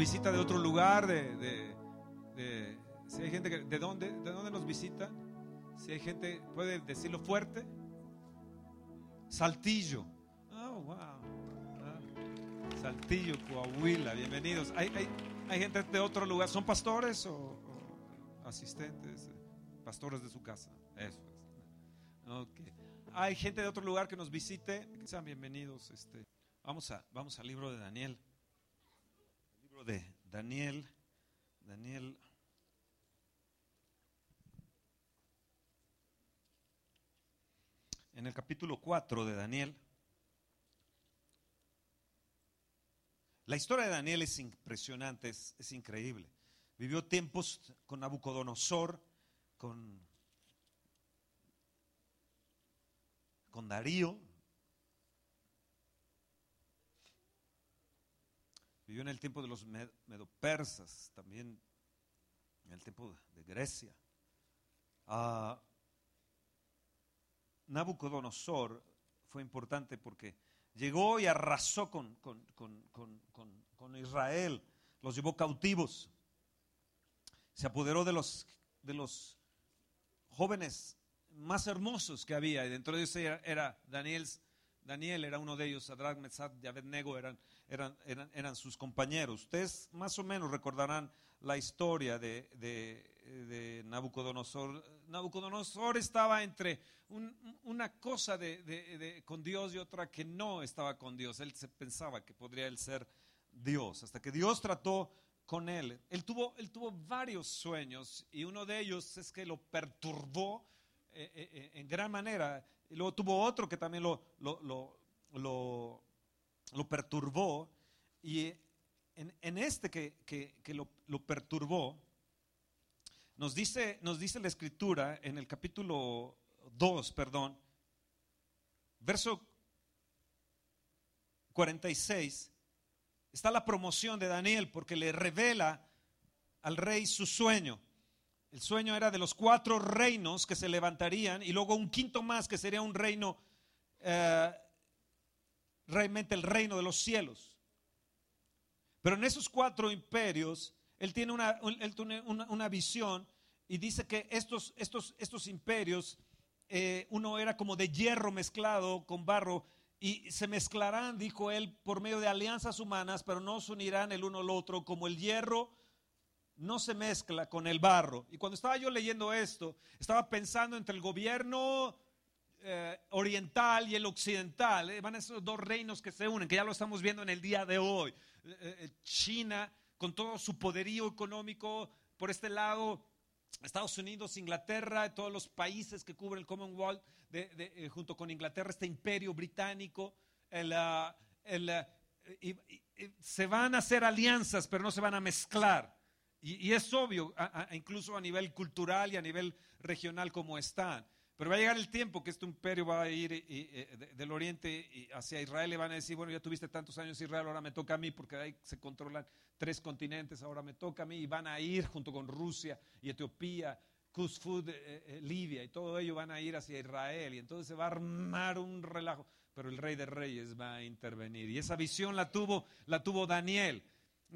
visita de otro lugar, de, de- de- si hay gente que, ¿de dónde, de dónde nos visita? Si hay gente, puede decirlo fuerte. Saltillo. Oh, wow. Ah, Saltillo, Coahuila, bienvenidos. ¿Hay, hay, hay gente de otro lugar? ¿Son pastores o, asistentes? Pastores de su casa. Eso es. Ok. Hay gente de otro lugar que nos visite. Que sean bienvenidos. Este. Vamos, a, vamos al libro de Daniel. De Daniel. Daniel. En el capítulo 4 de Daniel. La historia de Daniel es impresionante, es, es increíble. Vivió tiempos con Nabucodonosor, con, con Darío. Vivió en el tiempo de los med- medopersas, también en el tiempo de Grecia. Ah, Nabucodonosor fue importante porque llegó y arrasó con, con- con- con- Israel, los llevó cautivos, se apoderó de los, de los jóvenes más hermosos que había, y dentro de ellos era, era Daniel, Daniel era uno de ellos, Sadrach, Mesach y Abednego eran, eran, eran, eran sus compañeros. Ustedes más o menos recordarán la historia de, de- de Nabucodonosor. Nabucodonosor estaba entre un- una cosa de, con Dios y otra que no estaba con Dios. Él se pensaba que podría él ser Dios, hasta que Dios trató con él. Él tuvo, él tuvo varios sueños y uno de ellos es que lo perturbó eh, eh, eh, en gran manera. Y luego tuvo otro que también lo, lo- lo perturbó. Y en, este que, que- que lo, lo perturbó, nos dice, nos dice la escritura en el capítulo 2, perdón, verso 46, está la promoción de Daniel porque le revela al rey su sueño. El sueño era de los cuatro reinos que se levantarían y luego un quinto más que sería un reino, eh, realmente el reino de los cielos. Pero en esos cuatro imperios, él tiene una, una visión y dice que estos, estos, estos imperios, eh, uno era como de hierro mezclado con barro y se mezclarán, dijo él, por medio de alianzas humanas, pero no se unirán el uno al otro, como el hierro no se mezcla con el barro. Y cuando estaba yo leyendo esto, estaba pensando entre el gobierno eh, oriental y el occidental. eh, van esos dos reinos que se unen, que ya lo estamos viendo en el día de hoy. Eh, eh, China, con todo su poderío económico, por este lado, Estados Unidos, Inglaterra, todos los países que cubren el Commonwealth, junto con Inglaterra, este imperio británico, el, ah, el, ah, se van a hacer alianzas, pero no se van a mezclar. Y, es obvio, incluso a nivel cultural y a nivel regional como están. Pero va a llegar el tiempo que este imperio va a ir eh, de- del oriente hacia Israel y van a decir, bueno, ya tuviste tantos años Israel, ahora me toca a mí porque ahí se controlan tres continentes, ahora me toca a mí y van a ir junto con Rusia y Etiopía, Kuzfud, eh, eh, Libia y todo ello van a ir hacia Israel y entonces se va a armar un relajo, pero el rey de reyes va a intervenir y esa visión la tuvo, la tuvo Daniel.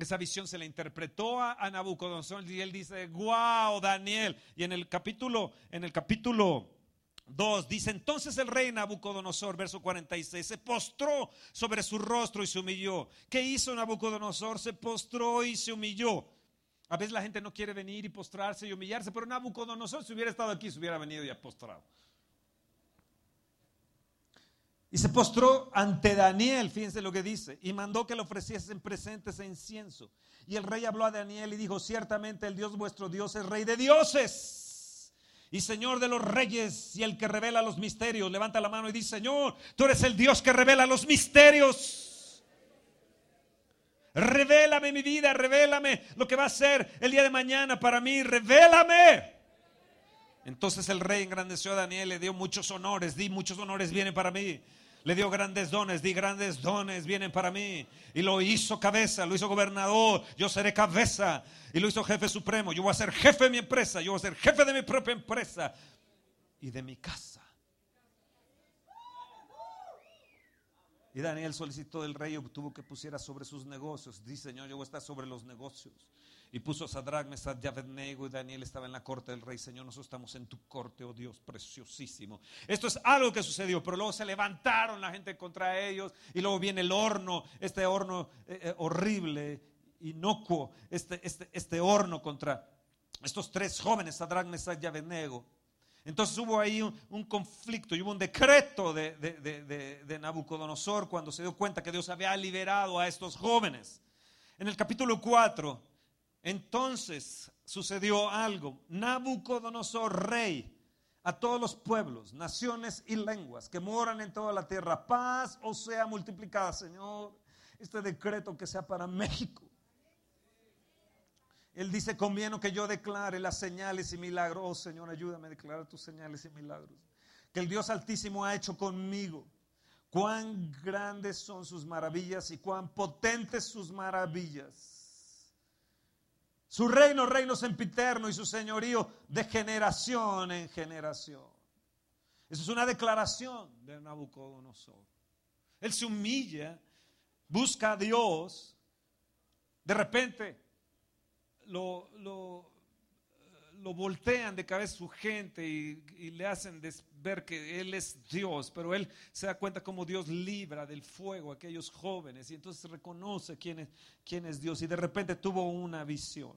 Esa visión se le interpretó a, a Nabucodonosor y él dice, wow, Daniel. Y en el capítulo, en el capítulo 2 dice, entonces el rey Nabucodonosor, verso 46, se postró sobre su rostro y se humilló. ¿Qué hizo Nabucodonosor? Se postró y se humilló. A veces la gente no quiere venir y postrarse y humillarse, pero Nabucodonosor si hubiera estado aquí, se hubiera venido y ha postrado. Y se postró ante Daniel, fíjense lo que dice, y mandó que le ofreciesen presentes e incienso. Y el rey habló a Daniel y dijo, ciertamente el Dios vuestro Dios es rey de dioses y Señor de los reyes y el que revela los misterios. Levanta la mano y dice, Señor, tú eres el Dios que revela los misterios. Revélame mi vida, revélame lo que va a ser el día de mañana para mí, revélame. Entonces el rey engrandeció a Daniel, le dio muchos honores, di muchos honores vienen para mí. Le dio grandes dones, di grandes dones vienen para mí. Y lo hizo cabeza, lo hizo gobernador, yo seré cabeza. Y lo hizo jefe supremo, yo voy a ser jefe de mi empresa, yo voy a ser jefe de mi propia empresa y de mi casa. Y Daniel solicitó del rey obtuvo que pusiera sobre sus negocios. Dice, Señor, yo voy a estar sobre los negocios. Y puso a Sadrach, Mesach y Abednego y Daniel estaba en la corte del rey. Señor, nosotros estamos en tu corte, oh Dios, preciosísimo. Esto es algo que sucedió, pero luego se levantaron la gente contra ellos y luego viene el horno, este horno eh, eh, horrible, inocuo, este, este, este horno contra estos tres jóvenes, Sadrach, Mesach y Abednego. Entonces hubo ahí un, conflicto y hubo un decreto de, de, de, Nabucodonosor cuando se dio cuenta que Dios había liberado a estos jóvenes. En el capítulo 4, entonces sucedió algo. Nabucodonosor, rey, a todos los pueblos, naciones y lenguas que moran en toda la tierra, paz o sea multiplicada, Señor. Este decreto que sea para México él dice, conviene que yo declare las señales y milagros. Oh Señor, ayúdame a declarar tus señales y milagros. Que el Dios Altísimo ha hecho conmigo. Cuán grandes son sus maravillas y cuán potentes sus maravillas. Su reino, reino sempiterno y su señorío de generación en generación. Eso es una declaración de Nabucodonosor. Él se humilla, busca a Dios. De repente lo, lo, voltean de cabeza su gente y, le hacen ver que Él es Dios, pero Él se da cuenta como Dios libra del fuego a aquellos jóvenes y entonces reconoce quién es, quién es Dios y de repente tuvo una visión.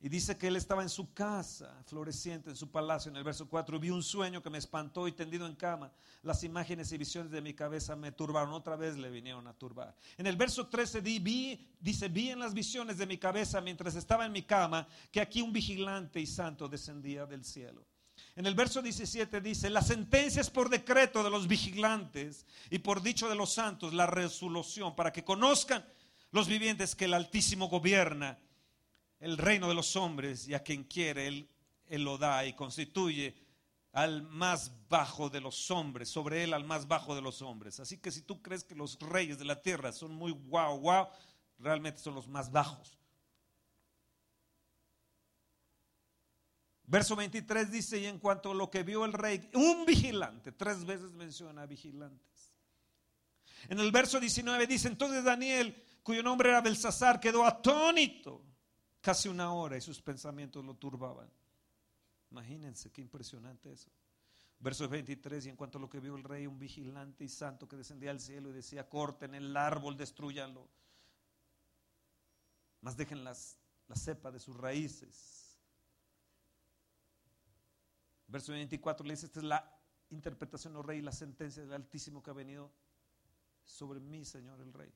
Y dice que él estaba en su casa, floreciente, en su palacio, en el verso 4. Vi un sueño que me espantó y tendido en cama. Las imágenes y visiones de mi cabeza me turbaron. Otra vez le vinieron a turbar. En el verso 13 vi, dice, vi en las visiones de mi cabeza mientras estaba en mi cama que aquí un vigilante y santo descendía del cielo. En el verso 17 dice, la sentencia es por decreto de los vigilantes y por dicho de los santos, la resolución, para que conozcan los vivientes que el Altísimo gobierna el reino de los hombres y a quien quiere él, lo da y constituye al más bajo de los hombres, sobre él al más bajo de los hombres. Así que si tú crees que los reyes de la tierra son muy guau, guau, realmente son los más bajos. Verso 23 dice, y en cuanto a lo que vio el rey, un vigilante, tres veces menciona vigilantes. En el verso 19 dice, entonces Daniel, cuyo nombre era Belsasar, quedó atónito casi una hora y sus pensamientos lo turbaban. Imagínense qué impresionante eso. Verso 23, y en cuanto a lo que vio el rey, un vigilante y santo que descendía al cielo y decía, corten el árbol, destruyanlo, más dejen la cepa de sus raíces. Verso 24 le dice, esta es la interpretación, oh rey, la sentencia del Altísimo que ha venido sobre mí, Señor el rey.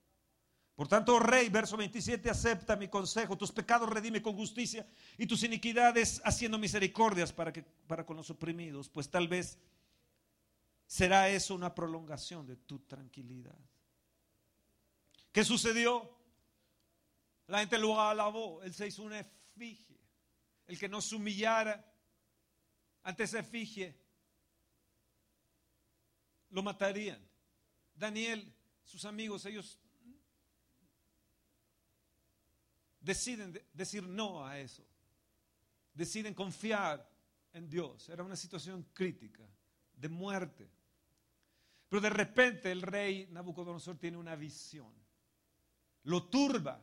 Por tanto, rey, verso 27, acepta mi consejo, tus pecados redime con justicia y tus iniquidades haciendo misericordias para, que, para con los oprimidos, pues tal vez será eso una prolongación de tu tranquilidad. ¿Qué sucedió? La gente lo alabó, él se hizo una efigie. El que no se humillara ante esa efigie, lo matarían. Daniel, sus amigos, ellos deciden decir no a eso. Deciden confiar en Dios. Era una situación crítica, de muerte. Pero de repente el rey Nabucodonosor tiene una visión. Lo turba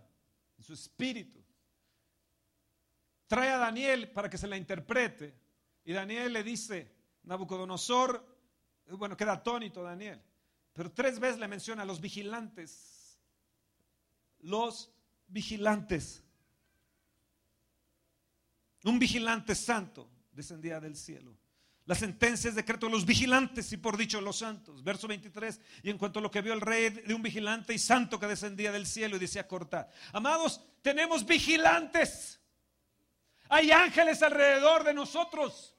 en su espíritu. Trae a Daniel para que se la interprete. Y Daniel le dice, Nabucodonosor, bueno, queda atónito Daniel. Pero tres veces le menciona a los vigilantes. Los vigilantes. Un vigilante santo descendía del cielo. La sentencia es decreto de los vigilantes y por dicho los santos. Verso 23. Y en cuanto a lo que vio el rey de un vigilante y santo que descendía del cielo y decía cortar. Amados, tenemos vigilantes. Hay ángeles alrededor de nosotros.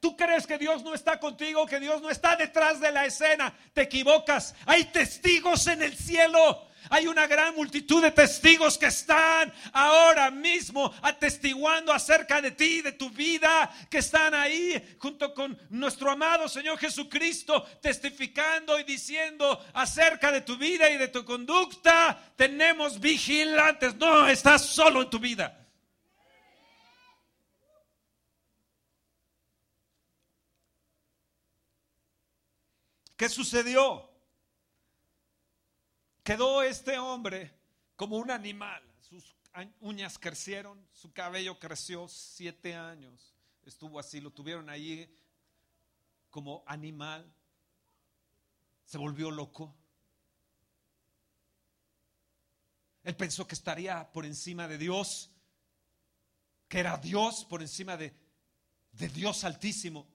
Tú crees que Dios no está contigo, que Dios no está detrás de la escena. Te equivocas. Hay testigos en el cielo. Hay una gran multitud de testigos que están ahora mismo atestiguando acerca de ti, de tu vida, que están ahí junto con nuestro amado Señor Jesucristo, testificando y diciendo acerca de tu vida y de tu conducta. Tenemos vigilantes, no estás solo en tu vida. ¿Qué sucedió? Quedó este hombre como un animal. Sus uñas crecieron, su cabello creció siete años. Estuvo así, lo tuvieron ahí como animal. Se volvió loco. Él pensó que estaría por encima de Dios, que era Dios por encima de, de Dios altísimo.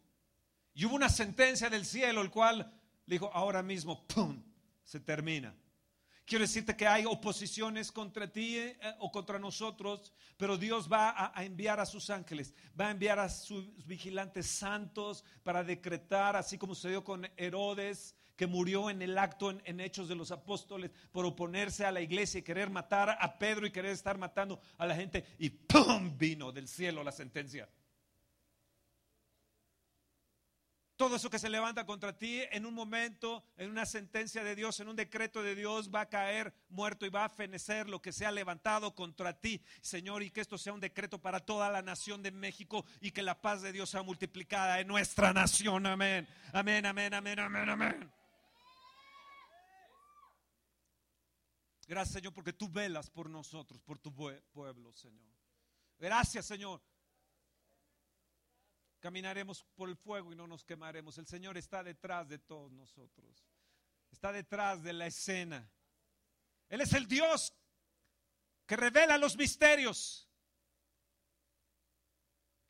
Y hubo una sentencia del cielo, el cual le dijo, ahora mismo, ¡pum!, se termina. Quiero decirte que hay oposiciones contra ti eh, o contra nosotros, pero Dios va a, a, enviar a sus ángeles, va a enviar a sus vigilantes santos para decretar, así como sucedió con Herodes, que murió en el acto en, Hechos de los Apóstoles por oponerse a la iglesia y querer matar a Pedro y querer estar matando a la gente. Y ¡pum! vino del cielo la sentencia. Todo eso que se levanta contra ti en un momento, en una sentencia de Dios, en un decreto de Dios, va a caer muerto y va a fenecer lo que se ha levantado contra ti, Señor, y que esto sea un decreto para toda la nación de México y que la paz de Dios sea multiplicada en nuestra nación. Amén, amén, amén, amén, amén, amén. Gracias, Señor, porque tú velas por nosotros, por tu pueblo, Señor. Gracias, Señor. Caminaremos por el fuego y no nos quemaremos. El Señor está detrás de todos nosotros. Está detrás de la escena. Él es el Dios que revela los misterios.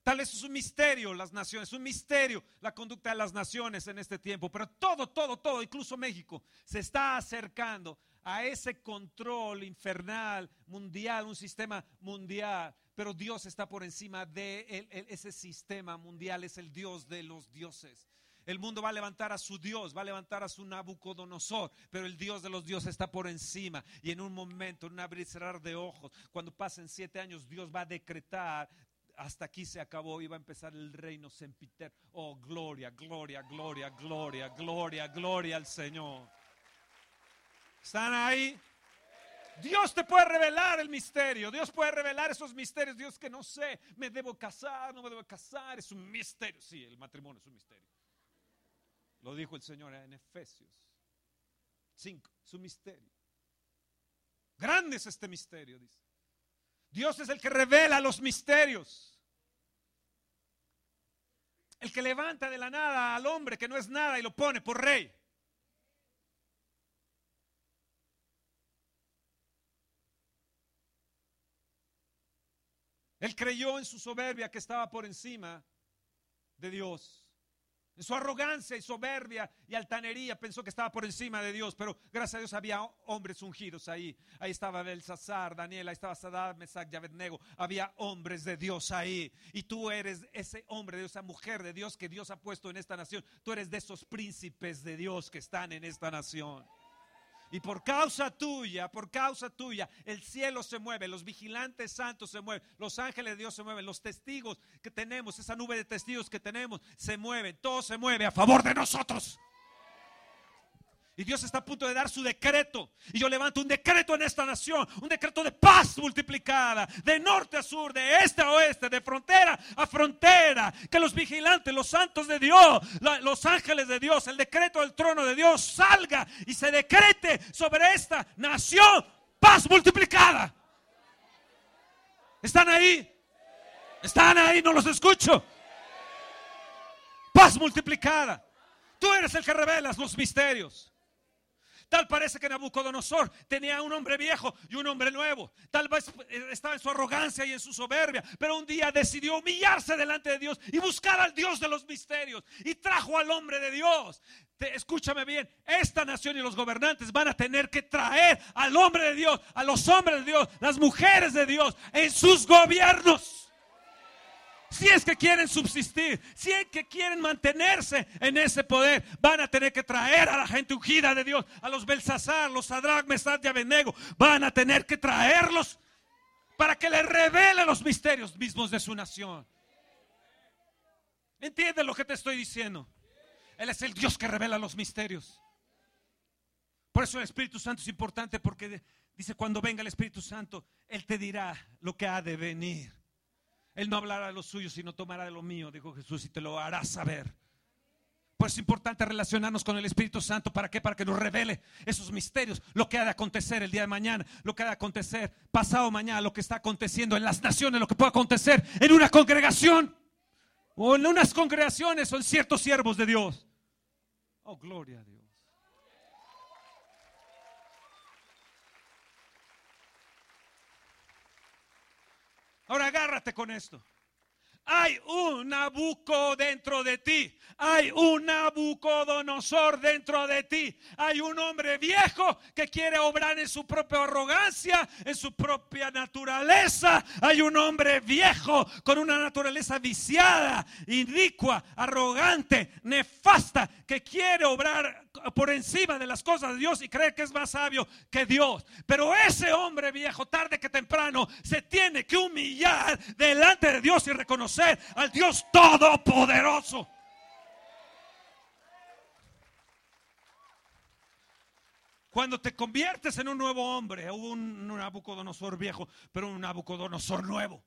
Tal vez es un misterio las naciones, es un misterio la conducta de las naciones en este tiempo, pero todo, todo, todo, incluso México, se está acercando a ese control infernal mundial, un sistema mundial. Pero Dios está por encima de ese sistema mundial, es el Dios de los dioses. El mundo va a levantar a su Dios, va a levantar a su Nabucodonosor, pero el Dios de los dioses está por encima. Y en un momento, en un abrir y cerrar de ojos, cuando pasen siete años, Dios va a decretar hasta aquí se acabó y va a empezar el reino sempiter. Oh, gloria, gloria, gloria, gloria, gloria, gloria al Señor. ¿Están ahí? Dios te puede revelar el misterio. Dios puede revelar esos misterios. Dios que no sé, me debo casar, no me debo casar. Es un misterio. Sí, el matrimonio es un misterio. Lo dijo el Señor en Efesios 5. Es un misterio. Grande es este misterio, dice. Dios es el que revela los misterios. El que levanta de la nada al hombre que no es nada y lo pone por rey. Él creyó en su soberbia que estaba por encima de Dios. En su arrogancia y soberbia y altanería pensó que estaba por encima de Dios, pero gracias a Dios había hombres ungidos ahí. Ahí estaba Belsasar, Daniel, ahí estaba Saddam, Mesach y Abednego. Había hombres de Dios ahí. Y tú eres ese hombre de Dios, esa mujer de Dios que Dios ha puesto en esta nación. Tú eres de esos príncipes de Dios que están en esta nación. Y por causa tuya, por causa tuya, el cielo se mueve, los vigilantes santos se mueven, los ángeles de Dios se mueven, los testigos que tenemos, esa nube de testigos que tenemos, se mueven, todo se mueve a favor de nosotros. Y Dios está a punto de dar su decreto. Y yo levanto un decreto en esta nación, un decreto de paz multiplicada, de norte a sur, de este a oeste, de frontera a frontera. Que los vigilantes, los santos de Dios, los ángeles de Dios, el decreto del trono de Dios salga y se decrete sobre esta nación paz multiplicada. ¿Están ahí? ¿Están ahí? No los escucho. Paz multiplicada. Tú eres el que revelas los misterios. Tal parece que Nabucodonosor tenía un hombre viejo y un hombre nuevo. Tal vez eh, estaba en su arrogancia y en su soberbia, pero un día decidió humillarse delante de Dios y buscar al Dios de los misterios y trajo al hombre de Dios. escúchame bien, esta nación y los gobernantes van a tener que traer al hombre de Dios, a los hombres de Dios, las mujeres de Dios en sus gobiernos si es que quieren subsistir, si es que quieren mantenerse en ese poder, van a tener que traer a la gente ungida de Dios, a los Belsasar, los Sadrach, Mesad y Abednego, van a tener que traerlos para que les revele los misterios mismos de su nación. ¿Entiendes lo que te estoy diciendo? Él es el Dios que revela los misterios. Por eso el Espíritu Santo es importante porque dice, cuando venga el Espíritu Santo, Él te dirá lo que ha de venir. Él no hablará de lo suyo, sino tomará de lo mío, dijo Jesús, y te lo hará saber. Por eso es importante relacionarnos con el Espíritu Santo. ¿Para qué? Para que nos revele esos misterios, lo que ha de acontecer el día de mañana, lo que ha de acontecer pasado mañana, lo que está aconteciendo en las naciones, lo que puede acontecer en una congregación o en unas congregaciones o en ciertos siervos de Dios. Oh, gloria a Dios. Ahora agárrate con esto. Hay un Nabucco dentro de ti. Hay un Nabucodonosor dentro de ti. Hay un hombre viejo que quiere obrar en su propia arrogancia, en su propia naturaleza. Hay un hombre viejo con una naturaleza viciada, inicua, arrogante, nefasta, que quiere obrar por encima de las cosas de Dios y cree que es más sabio que Dios. Pero ese hombre viejo, tarde que temprano, se tiene que humillar delante de Dios y reconocer al Dios todopoderoso. Cuando te conviertes en un nuevo hombre, un, un Nabucodonosor viejo, pero un Nabucodonosor nuevo.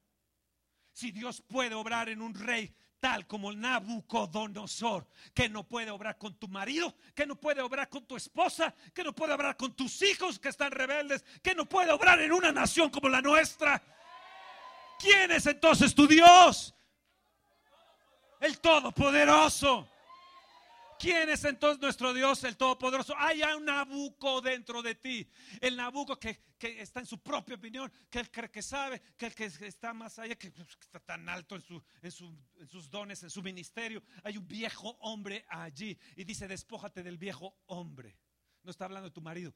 Si Dios puede obrar en un rey tal como Nabucodonosor, que no puede obrar con tu marido, que no puede obrar con tu esposa, que no puede obrar con tus hijos que están rebeldes, que no puede obrar en una nación como la nuestra. ¿Quién es entonces tu Dios? El Todopoderoso. ¿Quién es entonces nuestro Dios, el Todopoderoso? Hay un Nabuco dentro de ti. El Nabuco que, está en su propia opinión, que él cree que sabe, que el que está más allá, que, está tan alto en, sus dones, en su ministerio. Hay un viejo hombre allí y dice, despójate del viejo hombre. No está hablando de tu marido.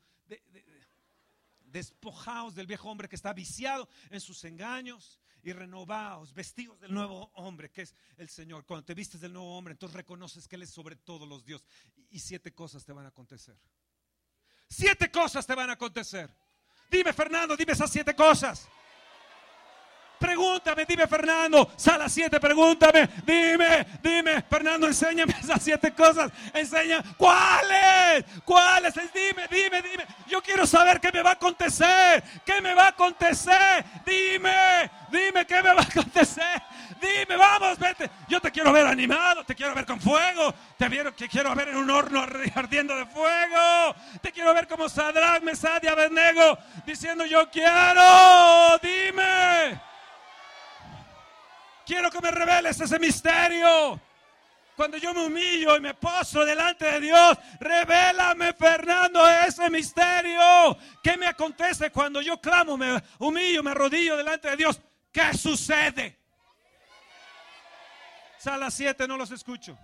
despojaos del viejo hombre que está viciado en sus engaños, y renovaos, vestidos del nuevo hombre, que es el Señor. Cuando te vistes del nuevo hombre, entonces reconoces que Él es sobre todos los dios. Y siete cosas te van a acontecer. Siete cosas te van a acontecer. Dime, Fernando, dime esas siete cosas. Pregúntame, dime Fernando, sala 7, pregúntame, dime, dime, Fernando, enséñame esas siete cosas, enseña, ¿cuáles? ¿Cuáles? Dime, dime, dime, yo quiero saber qué me va a acontecer, qué me va a acontecer, dime, dime qué me va a acontecer, dime, vamos, vete, yo te quiero ver animado, te quiero ver con fuego, te quiero, te quiero ver en un horno ardiendo de fuego, te quiero ver como Sadrach, Mesad y Abednego diciendo yo quiero, dime. Quiero que me reveles ese misterio. Cuando yo me humillo y me postro delante de Dios, revélame, Fernando, ese misterio. ¿Qué me acontece cuando yo clamo, me humillo, me arrodillo delante de Dios? ¿Qué sucede? Sala 7, no los escucho.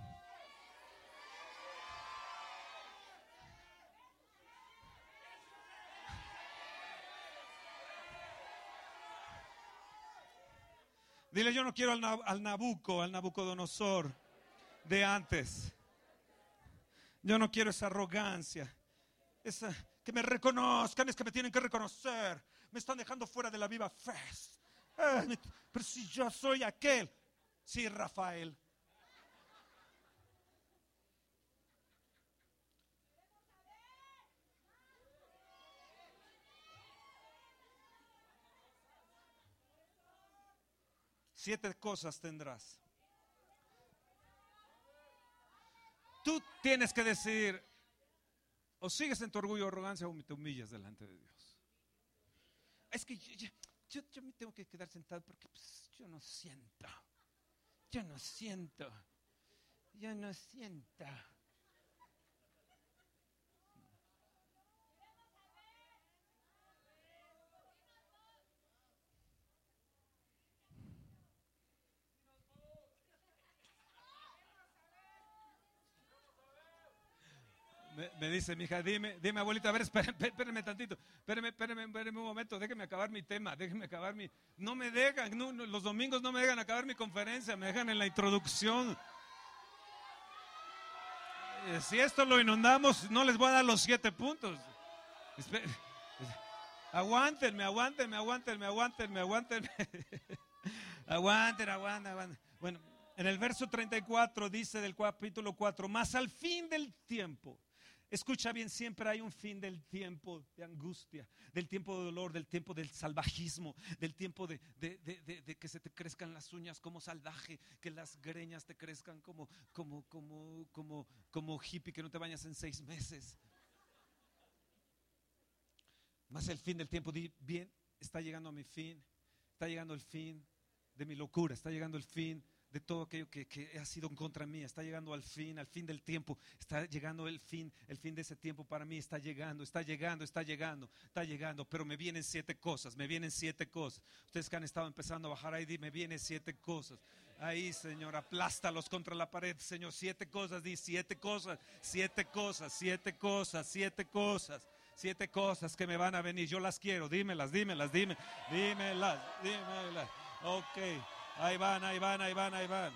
Dile, yo no quiero al, Nabuco, al Nabucodonosor de antes. Yo no quiero esa arrogancia. Esa, que me reconozcan, es que me tienen que reconocer. Me están dejando fuera de la viva fe. pero si yo soy aquel. Sí, Rafael. Siete cosas tendrás. Tú tienes que decir, o sigues en tu orgullo o arrogancia o te humillas delante de Dios. Es que yo, me tengo que quedar sentado porque pues, yo no siento. Yo no siento. Yo no siento. Me, dice mi hija, dime, dime abuelita, a ver, espérame, tantito, espérame, espérame, espérame un momento, déjeme acabar mi tema, déjeme acabar mi... No me dejan, los domingos no me dejan acabar mi conferencia, me dejan en la introducción. Eh, si esto lo inundamos, no les voy a dar los siete puntos. Aguántenme, aguántenme, aguántenme, aguántenme, aguántenme. aguanten, aguanten, aguanten. Bueno, en el verso 34 dice del capítulo 4, más al fin del tiempo Escucha bien, siempre hay un fin del tiempo de angustia, del tiempo de dolor, del tiempo del salvajismo, del tiempo de, que se te crezcan las uñas como salvaje, que las greñas te crezcan como, como, como, como, como hippie, que no te bañas en seis meses. Más el fin del tiempo, bien, está llegando a mi fin, está llegando el fin de mi locura, está llegando el fin de todo aquello que, ha sido en contra mía. Está llegando al fin, al fin del tiempo. Está llegando el fin, el fin de ese tiempo para mí. Está llegando, está llegando, está llegando, está llegando. Pero me vienen siete cosas, me vienen siete cosas. Ustedes que han estado empezando a bajar ahí, me vienen siete cosas. Ahí, Señor, aplástalos contra la pared, Señor. Siete cosas, di siete cosas, siete cosas, siete cosas, siete cosas. Siete cosas que me van a venir. Yo las quiero. Dímelas, dímelas, dímelas, dímelas, dímelas. Ok. Ahí van, ahí van, ahí van, ahí van.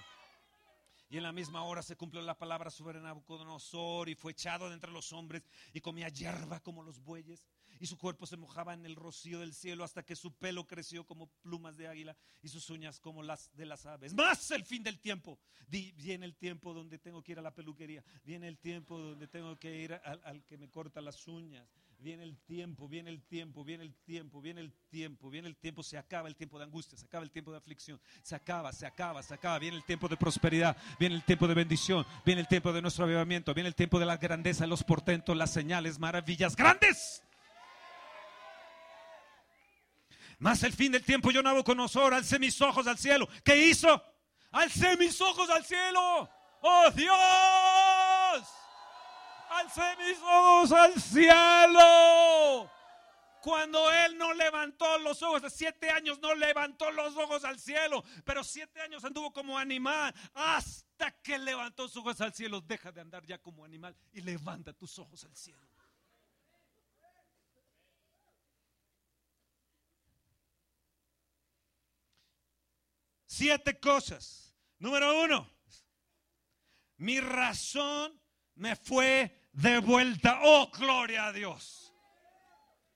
Y en la misma hora se cumplió la palabra sobre Nabucodonosor y fue echado de entre los hombres y comía hierba como los bueyes. Y su cuerpo se mojaba en el rocío del cielo hasta que su pelo creció como plumas de águila y sus uñas como las de las aves. Más el fin del tiempo. viene el tiempo donde tengo que ir a la peluquería. Viene el tiempo donde tengo que ir al que me corta las uñas viene el tiempo, viene el tiempo, viene el tiempo, viene el tiempo, viene el tiempo, se acaba el tiempo de angustia, se acaba el tiempo de aflicción, se acaba, se acaba, se acaba, viene el tiempo de prosperidad, viene el tiempo de bendición, viene el tiempo de nuestro avivamiento, viene el tiempo de la grandeza, los portentos, las señales, maravillas grandes. Más el fin del tiempo yo Nabucodonosor, alcé mis ojos al cielo. ¿Qué hizo? Alcé mis ojos al cielo. ¡Oh Dios! Alcé mis ojos al cielo. Cuando él no levantó los ojos, de siete años no levantó los ojos al cielo, pero siete años anduvo como animal hasta que levantó sus ojos al cielo. Deja de andar ya como animal y levanta tus ojos al cielo. Siete cosas. Número uno, mi razón me fue de vuelta. Oh, gloria a Dios.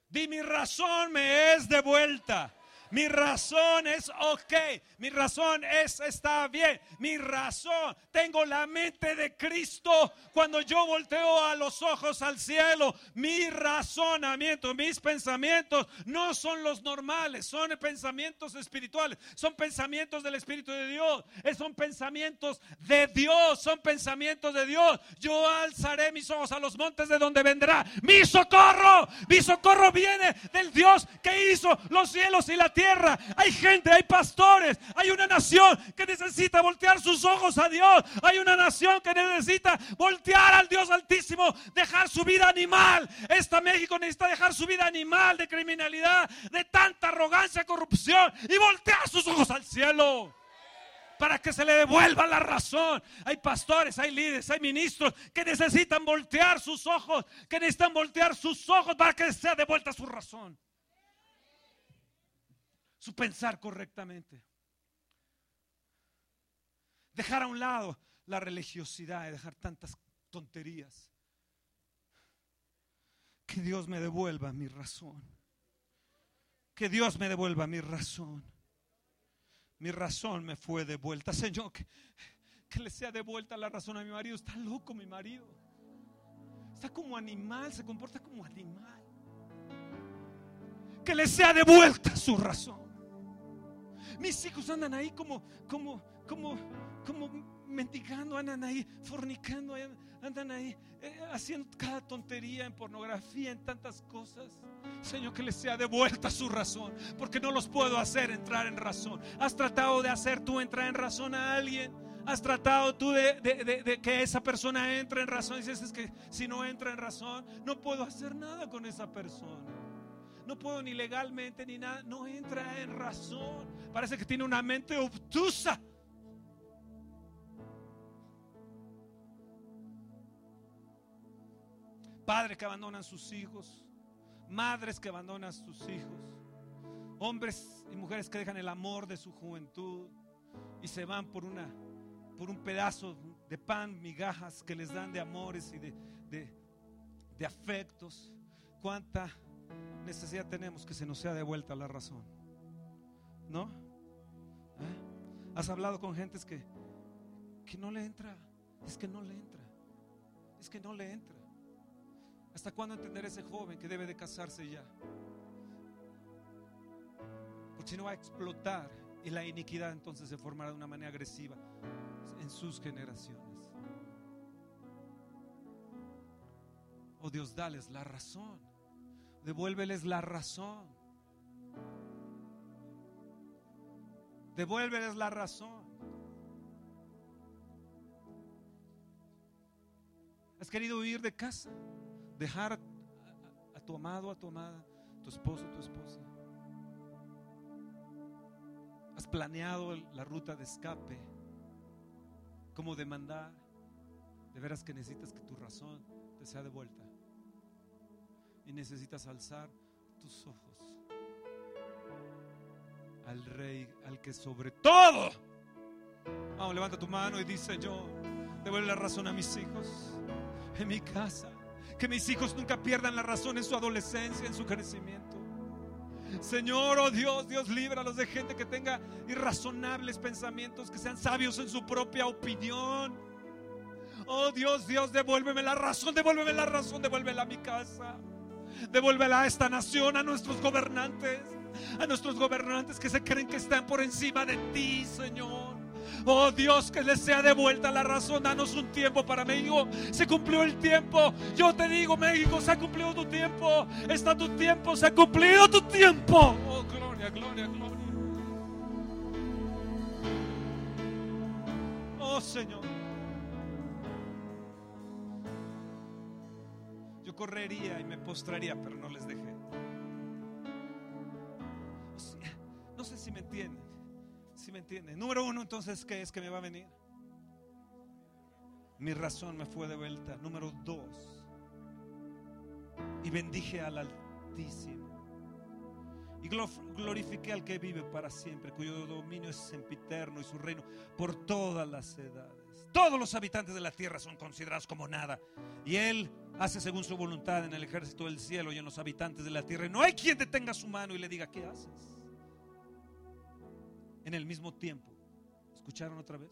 Di mi razón me es de vuelta. Mi razón es ok. Mi razón es está bien. Mi razón. Tengo la mente de Cristo cuando yo volteo a los ojos al cielo. Mi razonamiento, mis pensamientos no son los normales. Son pensamientos espirituales. Son pensamientos del Espíritu de Dios. Son pensamientos de Dios. Son pensamientos de Dios. Yo alzaré mis ojos a los montes de donde vendrá mi socorro. Mi socorro viene del Dios que hizo los cielos y la tierra. Hay gente, hay pastores, hay una nación que necesita voltear sus ojos a Dios. Hay una nación que necesita voltear al Dios Altísimo, dejar su vida animal. Esta México necesita dejar su vida animal de criminalidad, de tanta arrogancia, corrupción y voltear sus ojos al cielo para que se le devuelva la razón. Hay pastores, hay líderes, hay ministros que necesitan voltear sus ojos, que necesitan voltear sus ojos para que sea devuelta su razón su pensar correctamente. Dejar a un lado la religiosidad y dejar tantas tonterías. Que Dios me devuelva mi razón. Que Dios me devuelva mi razón. Mi razón me fue devuelta. Señor, que, que le sea devuelta la razón a mi marido. Está loco mi marido. Está como animal, se comporta como animal. Que le sea devuelta su razón. Mis hijos andan ahí como, como, como, como mendigando, andan ahí fornicando, andan ahí eh, haciendo cada tontería en pornografía, en tantas cosas. Señor, que les sea devuelta su razón, porque no los puedo hacer entrar en razón. ¿Has tratado de hacer tú entrar en razón a alguien? ¿Has tratado tú de, de, que esa persona entre en razón? Dices, es que si no entra en razón, no puedo hacer nada con esa persona no puedo ni legalmente ni nada, no entra en razón. Parece que tiene una mente obtusa. Padres que abandonan sus hijos, madres que abandonan sus hijos, hombres y mujeres que dejan el amor de su juventud y se van por una por un pedazo de pan, migajas que les dan de amores y de, de, de afectos. Cuánta necesidad tenemos que se nos sea devuelta la razón? ¿No? ¿Eh? ¿Has hablado con gentes que, que no le entra? Es que no le entra. Es que no le entra. ¿Hasta cuándo entender ese joven que debe de casarse ya? Porque si no va a explotar y la iniquidad entonces se formará de una manera agresiva en sus generaciones. Oh Dios, dales la razón. Devuélveles la razón. Devuélveles la razón. ¿Has querido huir de casa? Dejar a, a tu amado, a tu amada, tu esposo, tu esposa. ¿Has planeado la ruta de escape? ¿Cómo demandar? De veras que necesitas que tu razón te sea devuelta. Y necesitas alzar tus ojos al Rey, al que sobre todo. Vamos, levanta tu mano y dice: Señor, devuelve la razón a mis hijos, en mi casa. Que mis hijos nunca pierdan la razón en su adolescencia, en su crecimiento. Señor, oh Dios, Dios, líbralos de gente que tenga irrazonables pensamientos, que sean sabios en su propia opinión. Oh Dios, Dios, devuélveme la razón, devuélveme la razón, devuélvela a mi casa. Devuélvela a esta nación, a nuestros gobernantes, a nuestros gobernantes que se creen que están por encima de ti, Señor. Oh Dios, que les sea devuelta la razón. Danos un tiempo para México. Se cumplió el tiempo. Yo te digo, México, se ha cumplido tu tiempo. Está tu tiempo, se ha cumplido tu tiempo. Oh, gloria, gloria, gloria. Oh Señor. Correría y me postraría, pero no les dejé. No sé si me entienden. Si me entienden. Número uno, entonces, ¿qué es que me va a venir? Mi razón me fue de vuelta. Número dos. Y bendije al Altísimo. Y glorifiqué al que vive para siempre, cuyo dominio es sempiterno y su reino por todas las edades. Todos los habitantes de la tierra son considerados como nada. Y Él hace según su voluntad en el ejército del cielo y en los habitantes de la tierra. Y no hay quien detenga su mano y le diga, ¿qué haces? En el mismo tiempo, ¿escucharon otra vez?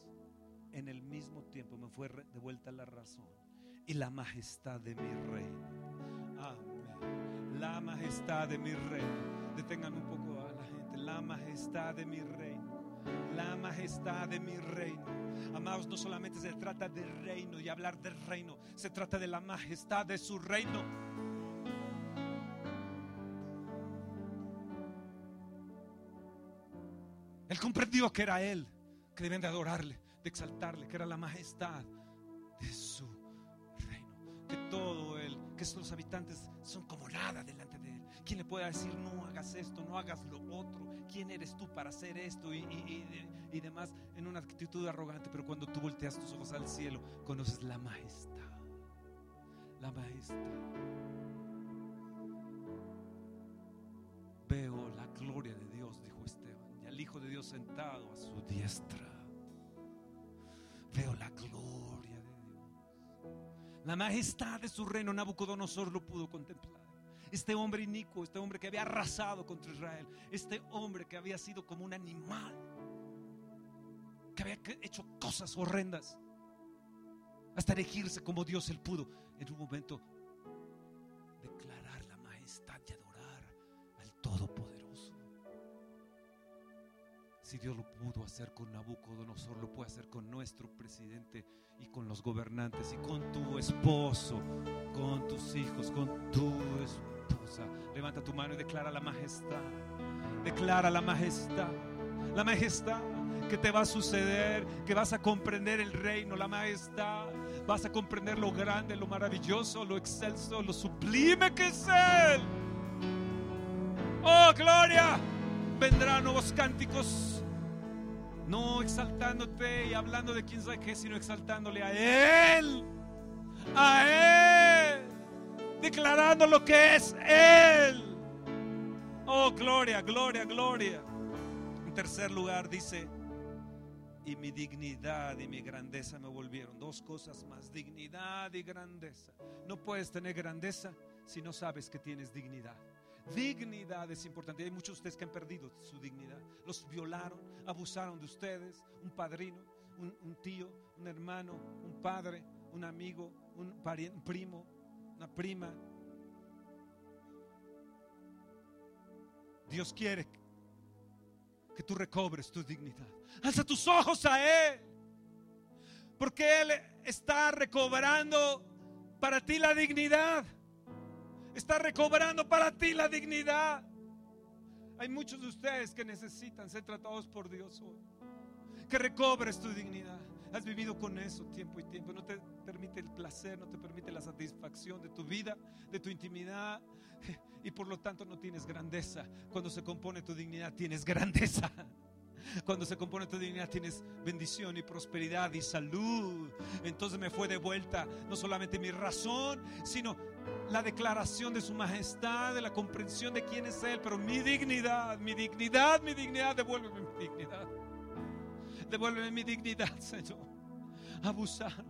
En el mismo tiempo me fue de vuelta la razón y la majestad de mi reino. Amén. La majestad de mi reino. Detengan un poco a la gente. La majestad de mi reino. La majestad de mi reino. Amados, no solamente se trata de reino y hablar del reino, se trata de la majestad de su reino. Él comprendió que era Él, que deben de adorarle, de exaltarle, que era la majestad de su reino. Que todo Él, que los habitantes son como nada delante de Él. ¿Quién le puede decir, no hagas esto, no hagas lo otro? ¿Quién eres tú para hacer esto? Y, y demás, en una actitud arrogante. Pero cuando tú volteas tus ojos al cielo, conoces la majestad. La majestad. Veo la gloria de Dios, dijo Esteban el Hijo de Dios sentado a su diestra. Veo la gloria de Dios. La majestad de su reino Nabucodonosor lo pudo contemplar. Este hombre inicuo, este hombre que había arrasado contra Israel, este hombre que había sido como un animal, que había hecho cosas horrendas, hasta elegirse como Dios él pudo, en un momento declarar la majestad y adorar al Todopoderoso. Si Dios lo pudo hacer con Nabucodonosor, lo puede hacer con nuestro presidente y con los gobernantes y con tu esposo, con tus hijos, con tu esposa. Levanta tu mano y declara la majestad. Declara la majestad. La majestad que te va a suceder, que vas a comprender el reino, la majestad. Vas a comprender lo grande, lo maravilloso, lo excelso, lo sublime que es Él. Oh, gloria. Vendrán nuevos cánticos no exaltándote y hablando de quién sabe qué, sino exaltándole a Él. A Él. Declarando lo que es Él. Oh, gloria, gloria, gloria. En tercer lugar dice, y mi dignidad y mi grandeza me volvieron. Dos cosas más, dignidad y grandeza. No puedes tener grandeza si no sabes que tienes dignidad. Dignidad es importante. Hay muchos de ustedes que han perdido su dignidad. Los violaron, abusaron de ustedes. Un padrino, un, tío, un hermano, un padre, un amigo, un, pariente, un primo, prima. Dios quiere que tú recobres tu dignidad. Alza tus ojos a Él. Porque Él está recobrando para ti la dignidad. Está recobrando para ti la dignidad. Hay muchos de ustedes que necesitan ser tratados por Dios hoy. Que recobres tu dignidad. Has vivido con eso tiempo y tiempo. No te permite el placer, no te permite la satisfacción de tu vida, de tu intimidad. Y por lo tanto no tienes grandeza. Cuando se compone tu dignidad, tienes grandeza. Cuando se compone tu dignidad tienes bendición y prosperidad y salud. Entonces me fue de vuelta no solamente mi razón, sino la declaración de su majestad, de la comprensión de quién es Él, pero mi dignidad, mi dignidad, mi dignidad, devuélveme mi dignidad. Devuélveme mi dignidad, Señor. Abusar.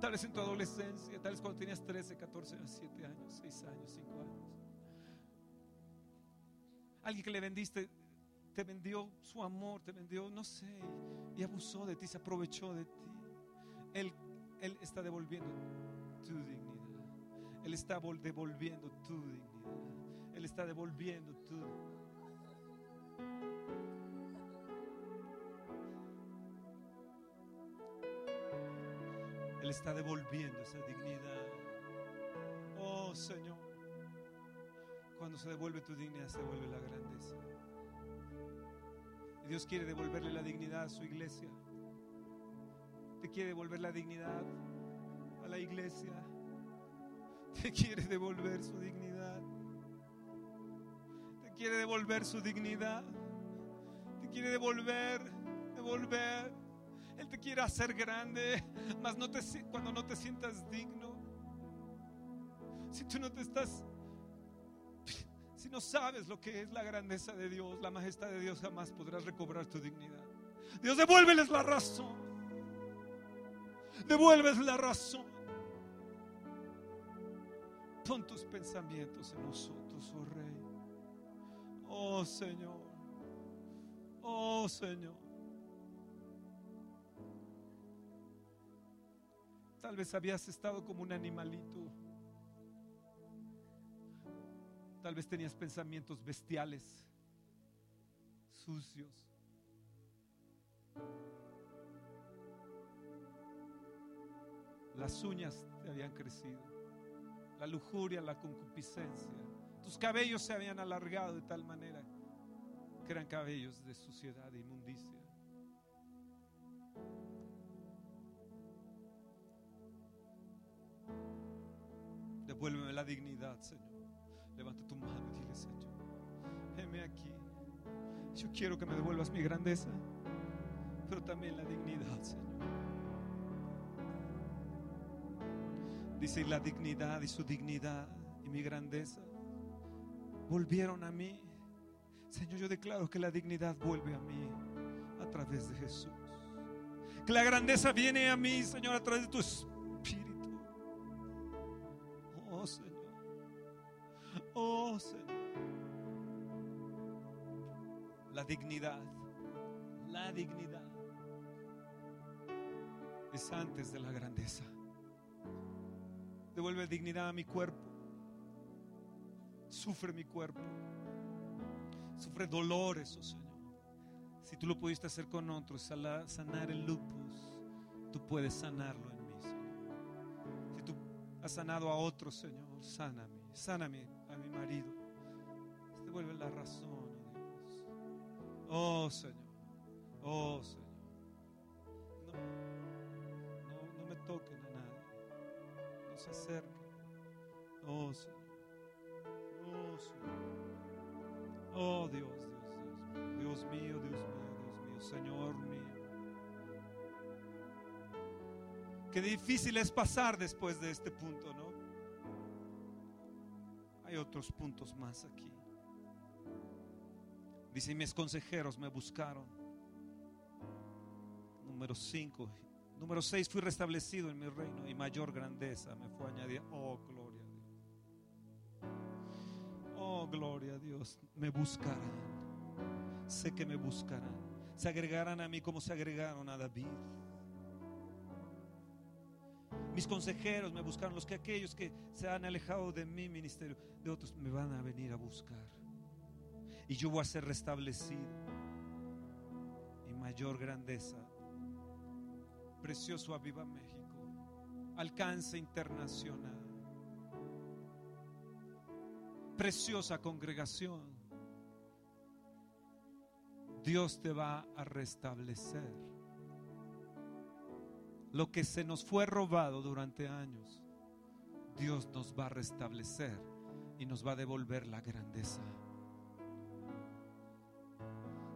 Tal vez en tu adolescencia, tal vez cuando tenías 13, 14, 7 años, 6 años, 5 años. Alguien que le vendiste te vendió su amor, te vendió, no sé, y abusó de ti, se aprovechó de ti. Él, él está devolviendo tu dignidad. Él está devolviendo tu dignidad. Él está devolviendo tu Él está devolviendo esa dignidad. Oh Señor, cuando se devuelve tu dignidad, se devuelve la grandeza. Dios quiere devolverle la dignidad a su iglesia. Te quiere devolver la dignidad a la iglesia. Te quiere devolver su dignidad. Te quiere devolver su dignidad. Te quiere devolver, devolver. Él te quiere hacer grande, mas no te, cuando no te sientas digno. Si tú no te estás si no sabes lo que es la grandeza de Dios, la majestad de Dios, jamás podrás recobrar tu dignidad. Dios, devuélveles la razón. Devuelves la razón. Pon tus pensamientos en nosotros, oh Rey. Oh Señor. Oh Señor. Tal vez habías estado como un animalito Tal vez tenías pensamientos bestiales, sucios. Las uñas te habían crecido, la lujuria, la concupiscencia. Tus cabellos se habían alargado de tal manera que eran cabellos de suciedad e inmundicia. Devuélveme la dignidad, Señor. Levanta tu mano y dile, Señor, heme aquí. Yo quiero que me devuelvas mi grandeza, pero también la dignidad, Señor. Dice, la dignidad y su dignidad y mi grandeza volvieron a mí. Señor, yo declaro que la dignidad vuelve a mí a través de Jesús. Que la grandeza viene a mí, Señor, a través de tu Espíritu. La dignidad, la dignidad es antes de la grandeza. Devuelve dignidad a mi cuerpo. Sufre mi cuerpo. Sufre dolores, oh Señor. Si tú lo pudiste hacer con otros, sanar el lupus, tú puedes sanarlo en mí, Señor. Si tú has sanado a otros, Señor, sáname, sáname marido. Devuelve la razón, oh Dios. Oh Señor, oh Señor. No, no, me toquen a nadie. No se acerquen. Oh Señor. Oh Señor. Oh Dios, Dios, Dios. Dios mío, Dios mío, Dios mío, Señor mío. Qué difícil es pasar después de este punto, ¿no? Hay otros puntos más aquí. Dice, mis consejeros me buscaron. Número 5. Número 6, fui restablecido en mi reino y mayor grandeza me fue añadida. Oh, gloria a Dios. Oh, gloria a Dios. Me buscarán. Sé que me buscarán. Se agregarán a mí como se agregaron a David. Mis consejeros me buscaron, los que aquellos que se han alejado de mi ministerio, de otros me van a venir a buscar. y yo voy a ser restablecido. Y mayor grandeza. Precioso Aviva México. Alcance internacional. Preciosa congregación. Dios te va a restablecer. Lo que se nos fue robado durante años, Dios nos va a restablecer y nos va a devolver la grandeza.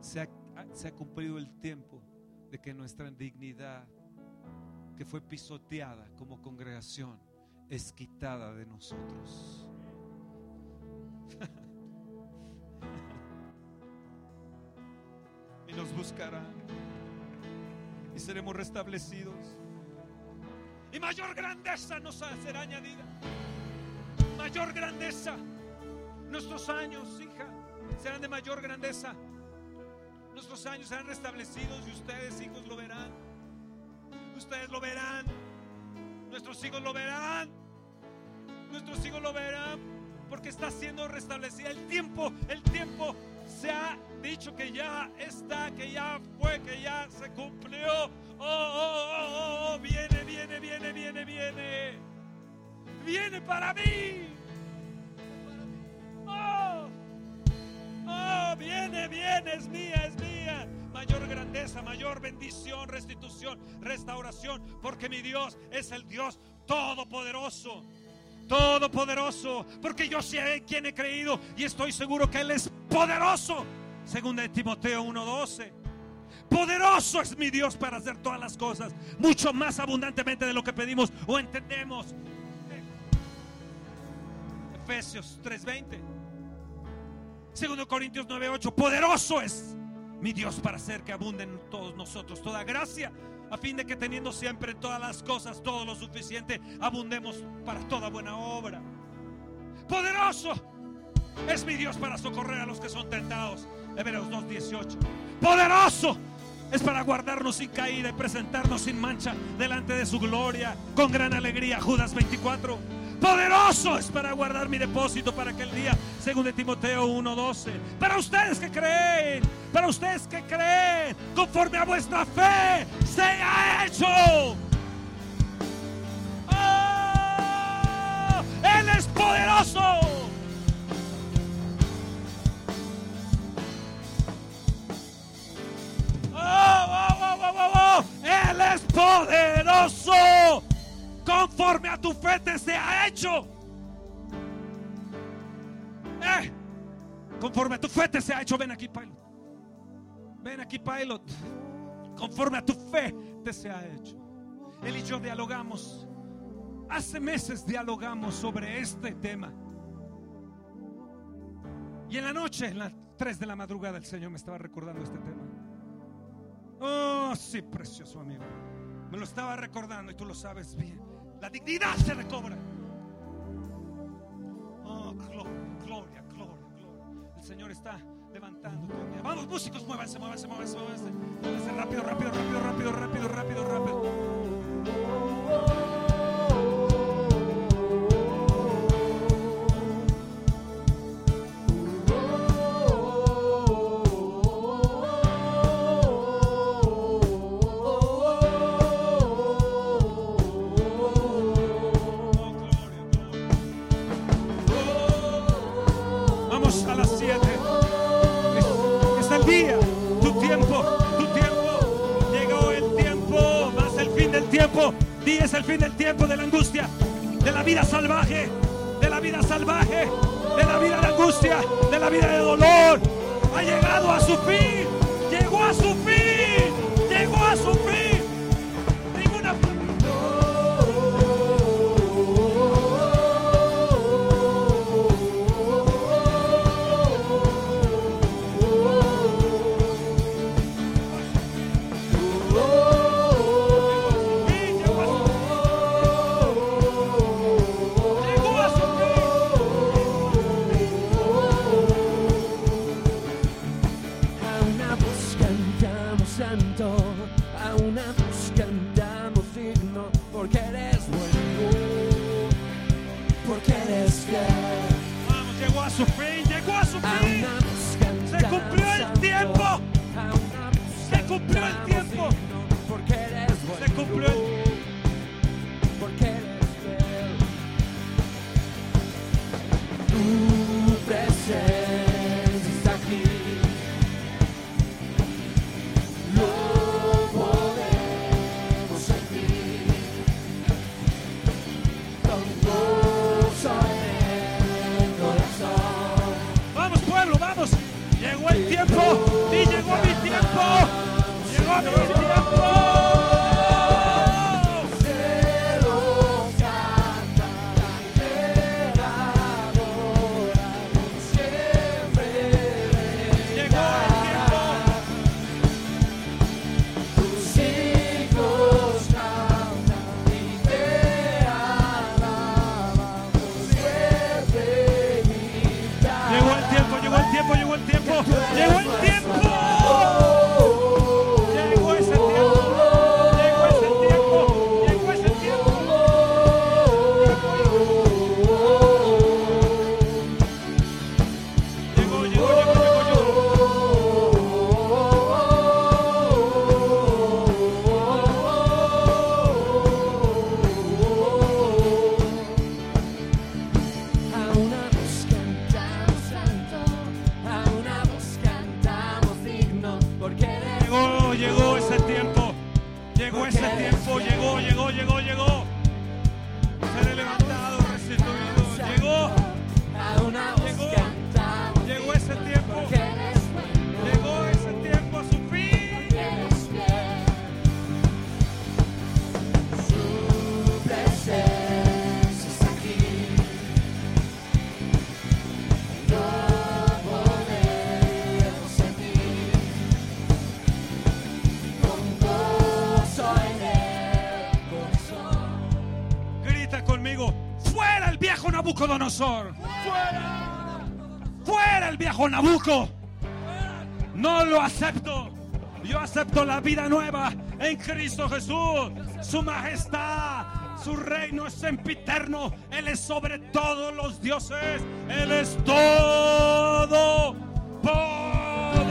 Se ha, cumplido el tiempo de que nuestra dignidad, que fue pisoteada como congregación, es quitada de nosotros. y nos buscarán y seremos restablecidos. Y mayor grandeza nos será añadida. Mayor grandeza. Nuestros años, hija, serán de mayor grandeza. Nuestros años serán restablecidos y ustedes, hijos, lo verán. Ustedes lo verán. Nuestros hijos lo verán. Nuestros hijos lo verán porque está siendo restablecida el tiempo. El tiempo se ha dicho que ya está, que ya fue, que ya se cumplió. Oh, oh, oh, oh, viene, viene, viene, viene, para mí. Oh, oh, viene, viene, es mía, es mía. Mayor grandeza, mayor bendición, restitución, restauración, porque mi Dios es el Dios todopoderoso todopoderoso, porque yo sé en quien he creído y estoy seguro que Él es poderoso. Segunda de Timoteo 1:12. Poderoso es mi Dios para hacer todas las cosas, mucho más abundantemente de lo que pedimos o entendemos. Efesios 3:20. Segundo Corintios 9:8. Poderoso es mi Dios para hacer que abunden todos nosotros toda gracia a fin de que teniendo siempre todas las cosas todo lo suficiente, abundemos para toda buena obra. Poderoso es mi Dios para socorrer a los que son tentados. Hebreos 2.18. Poderoso es para guardarnos sin caída y presentarnos sin mancha delante de su gloria con gran alegría. Judas 24. Poderoso es para guardar mi depósito para aquel día, según de Timoteo 1:12. Para ustedes que creen, para ustedes que creen, conforme a vuestra fe, se ha hecho. ¡Oh! Él es poderoso. ¡Oh, oh, oh, Él es poderoso conforme a tu fe te sea hecho. Eh, conforme a tu fe te sea hecho, ven aquí, Pilot. Ven aquí, Pilot. Conforme a tu fe te sea hecho. Él y yo dialogamos. Hace meses dialogamos sobre este tema. Y en la noche, en las 3 de la madrugada, el Señor me estaba recordando este tema. Oh, sí, precioso amigo. Me lo estaba recordando y tú lo sabes bien. La dignidad se recobra. Oh, gloria, gloria, gloria, El Señor está levantando. Vamos, músicos, muévanse, muévanse, muévanse, muévanse. Muévanse rápido, rápido, rápido, rápido, rápido, rápido, rápido. su fin, llegó a su fin. Se cumplió el tiempo. Se cumplió el tiempo. Se cumplió el tiempo. ¡Fuera! ¡Fuera el viejo Nabuco! No lo acepto. Yo acepto la vida nueva en Cristo Jesús. Su majestad, su reino es sempiterno. Él es sobre todos los dioses. Él es todo poderoso.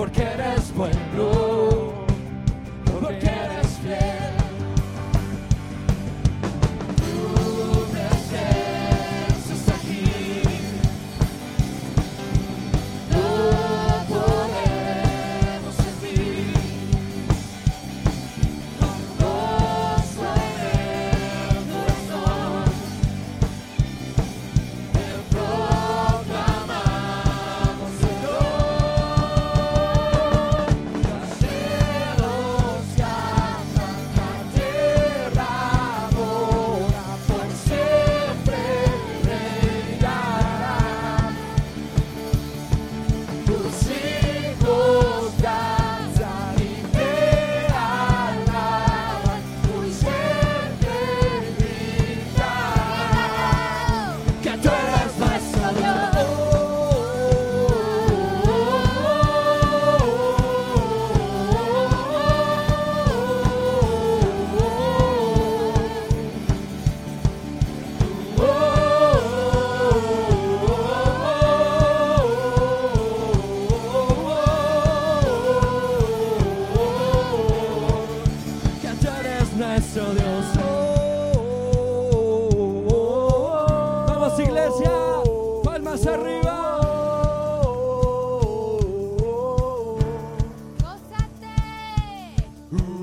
Porque Ooh.